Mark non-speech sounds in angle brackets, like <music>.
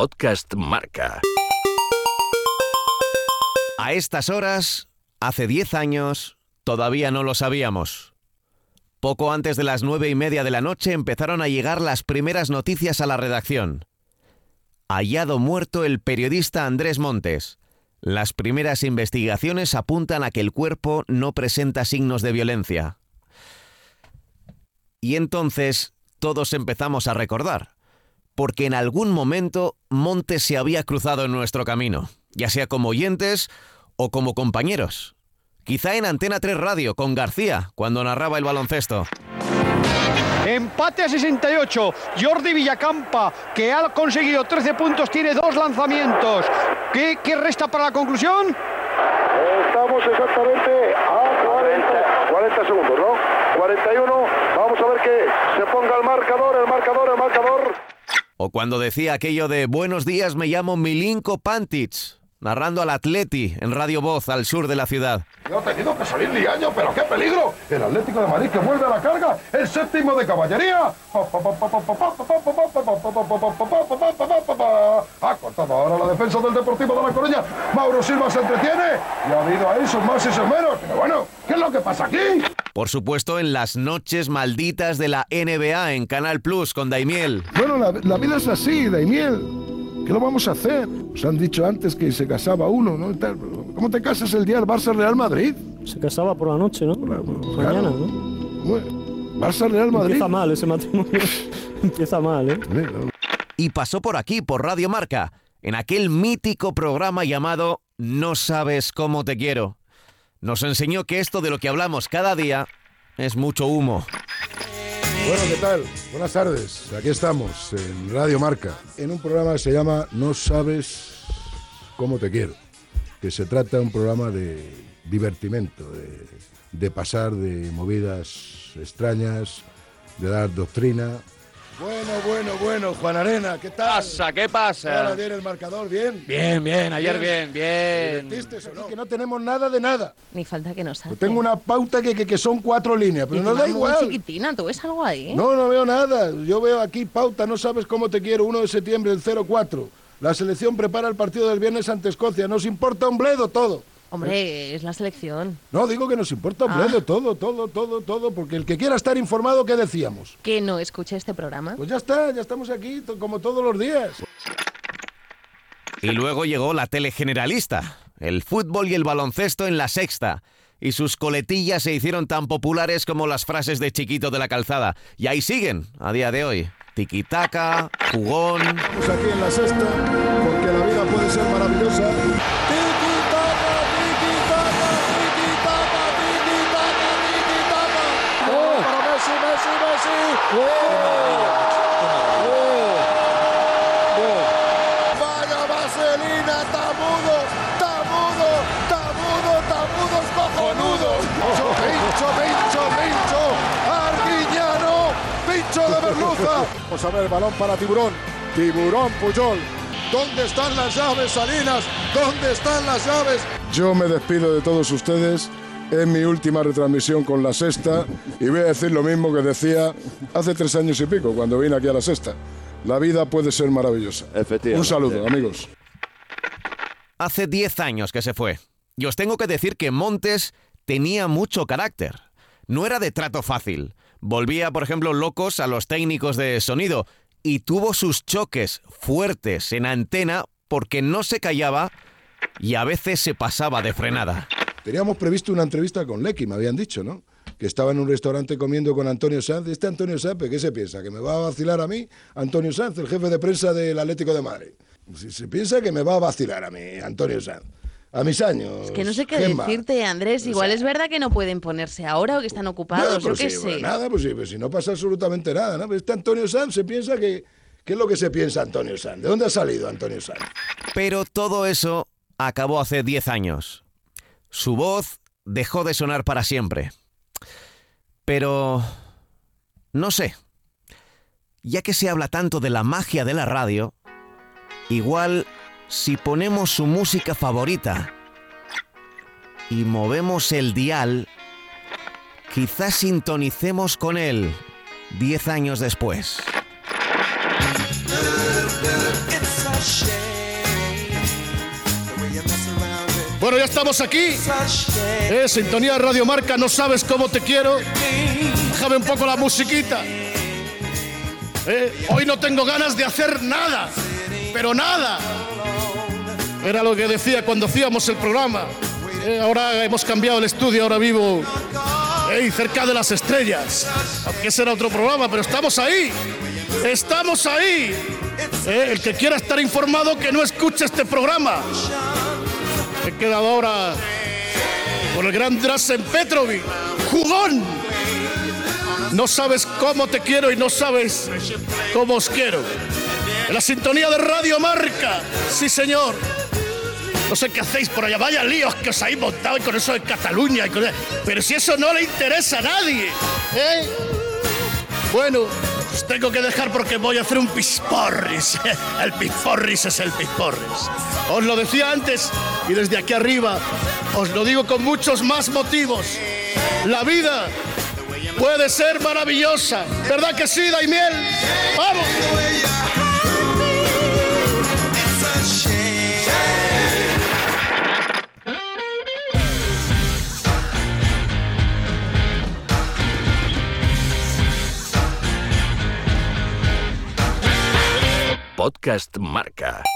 Podcast Marca. A estas horas, hace 10 años, todavía no lo sabíamos. Poco antes de las nueve y media de la noche empezaron a llegar las primeras noticias a la redacción. Hallado muerto el periodista Andrés Montes. Las primeras investigaciones apuntan a que el cuerpo no presenta signos de violencia. Y entonces todos empezamos a recordar, porque en algún momento Montes se había cruzado en nuestro camino, ya sea como oyentes o como compañeros. Quizá en Antena 3 Radio con García, cuando narraba el baloncesto. Empate a 68. Jordi Villacampa, que ha conseguido 13 puntos, tiene dos lanzamientos. ¿Qué, qué resta para la conclusión? Estamos exactamente a 40, 40 segundos, ¿no? 41. Vamos a ver que se ponga el marcador, el marcador, el marcador. Cuando decía aquello de Buenos días, me llamo Milinko Pantic, narrando al Atleti en Radio Voz al sur de la ciudad. No ha tenido que salir Liaño, pero qué peligro. El Atlético de Madrid que vuelve a la carga, el séptimo de caballería. Ha cortado ahora la defensa del Deportivo de La Coruña. Mauro Silva se entretiene y ha habido ahí sus más y sus menos. Pero bueno, ¿qué es lo que pasa aquí? Por supuesto, en las noches malditas de la NBA en Canal Plus con Daimiel. Bueno, la, la vida es así, Daimiel. ¿Qué lo vamos a hacer? Os han dicho antes que se casaba uno, ¿no? ¿Cómo te casas el día del Barça Real Madrid? Se casaba por la noche, ¿no? Claro, Mañana, ¿no? Bueno, Barça Real Madrid. Empieza mal ese matrimonio. <laughs> Empieza mal, ¿eh? Y pasó por aquí, por Radio Marca, en aquel mítico programa llamado No sabes cómo te quiero. Nos enseñó que esto de lo que hablamos cada día es mucho humo. Bueno, ¿qué tal? Buenas tardes. Aquí estamos en Radio Marca, en un programa que se llama No sabes cómo te quiero, que se trata de un programa de divertimento, de, de pasar de movidas extrañas, de dar doctrina. Bueno, bueno, bueno, Juan Arena, ¿qué tal? pasa? ¿Qué pasa? Ahora viene el marcador, ¿bien? Bien, bien, ayer bien, ¿Te bien. divertiste o no? Que no tenemos nada de nada. Ni falta que nos hace. Yo tengo una pauta que, que, que son cuatro líneas, pero Y no da muy igual. chiquitina, ¿tú ves algo ahí? No, no veo nada. Yo veo aquí pauta, no sabes cómo te quiero, 1 de septiembre, el 04. La selección prepara el partido del viernes ante Escocia. Nos importa un bledo todo. Hombre, es la selección. No, digo que nos importa un Ah. todo, todo, todo, todo. Porque el que quiera estar informado, ¿qué decíamos? Que no escuche este programa. Pues ya está, ya estamos aquí como todos los días. Y luego llegó la tele generalista, el fútbol y el baloncesto en la sexta. Y sus coletillas se hicieron tan populares como las frases de Chiquito de la Calzada. Y ahí siguen, a día de hoy. Tiquitaca, jugón. Estamos aquí en la sexta, porque la vida puede ser maravillosa. Vamos a ver el balón para Tiburón. Tiburón Puyol. ¿Dónde están las llaves, Salinas? ¿Dónde están las llaves? Yo me despido de todos ustedes. Es mi última retransmisión con la sexta y voy a decir lo mismo que decía hace tres años y pico cuando vine aquí a la sexta. La vida puede ser maravillosa. Un saludo, amigos. Hace 10 años que se fue. Y os tengo que decir que Montes tenía mucho carácter. No era de trato fácil. Volvía, por ejemplo, locos a los técnicos de sonido y tuvo sus choques fuertes en antena porque no se callaba y a veces se pasaba de frenada. Teníamos previsto una entrevista con Lecky, me habían dicho, ¿no? Que estaba en un restaurante comiendo con Antonio Sanz. ¿Este Antonio Sanz qué se piensa? ¿Que me va a vacilar a mí? Antonio Sanz, el jefe de prensa del Atlético de Madrid. Se piensa que me va a vacilar a mí, Antonio Sanz. A mis años. Es que no sé qué Gemma. decirte, Andrés. O Igual sea, es verdad que no pueden ponerse ahora o que están Nada, ocupados. Yo qué sí, sé. nada, pues sí, pues si no pasa absolutamente nada, ¿no? Este Antonio Sanz se piensa que... ¿Qué es lo que se piensa Antonio Sanz? ¿De dónde ha salido Antonio Sanz? Pero todo eso acabó hace 10 años. Su voz dejó de sonar para siempre. Pero... No sé. Ya que se habla tanto de la magia de la radio, igual si ponemos su música favorita y movemos el dial, quizás sintonicemos con él 10 años después. Bueno, ya estamos aquí. Eh, sintonía Radio Marca, no sabes cómo te quiero. Déjame un poco la musiquita. Eh, hoy no tengo ganas de hacer nada, pero nada. Era lo que decía cuando hacíamos el programa. Eh, ahora hemos cambiado el estudio, ahora vivo eh, cerca de las estrellas. Aunque ese era otro programa, pero estamos ahí. Estamos ahí. Eh, el que quiera estar informado que no escuche este programa. He quedado ahora con el gran Drasen Petrovic. ¡Jugón! No sabes cómo te quiero y no sabes cómo os quiero. En la sintonía de Radio Marca. Sí, señor. No sé qué hacéis por allá. Vaya líos que os habéis montado y con eso de Cataluña. y Pero si eso no le interesa a nadie. ¿eh? Bueno, os tengo que dejar porque voy a hacer un pisporris. <laughs> El pisporris es el pisporris. Os lo decía antes y desde aquí arriba os lo digo con muchos más motivos. La vida puede ser maravillosa. ¿Verdad que sí, Daimiel? ¡Vamos! Podcast Marca.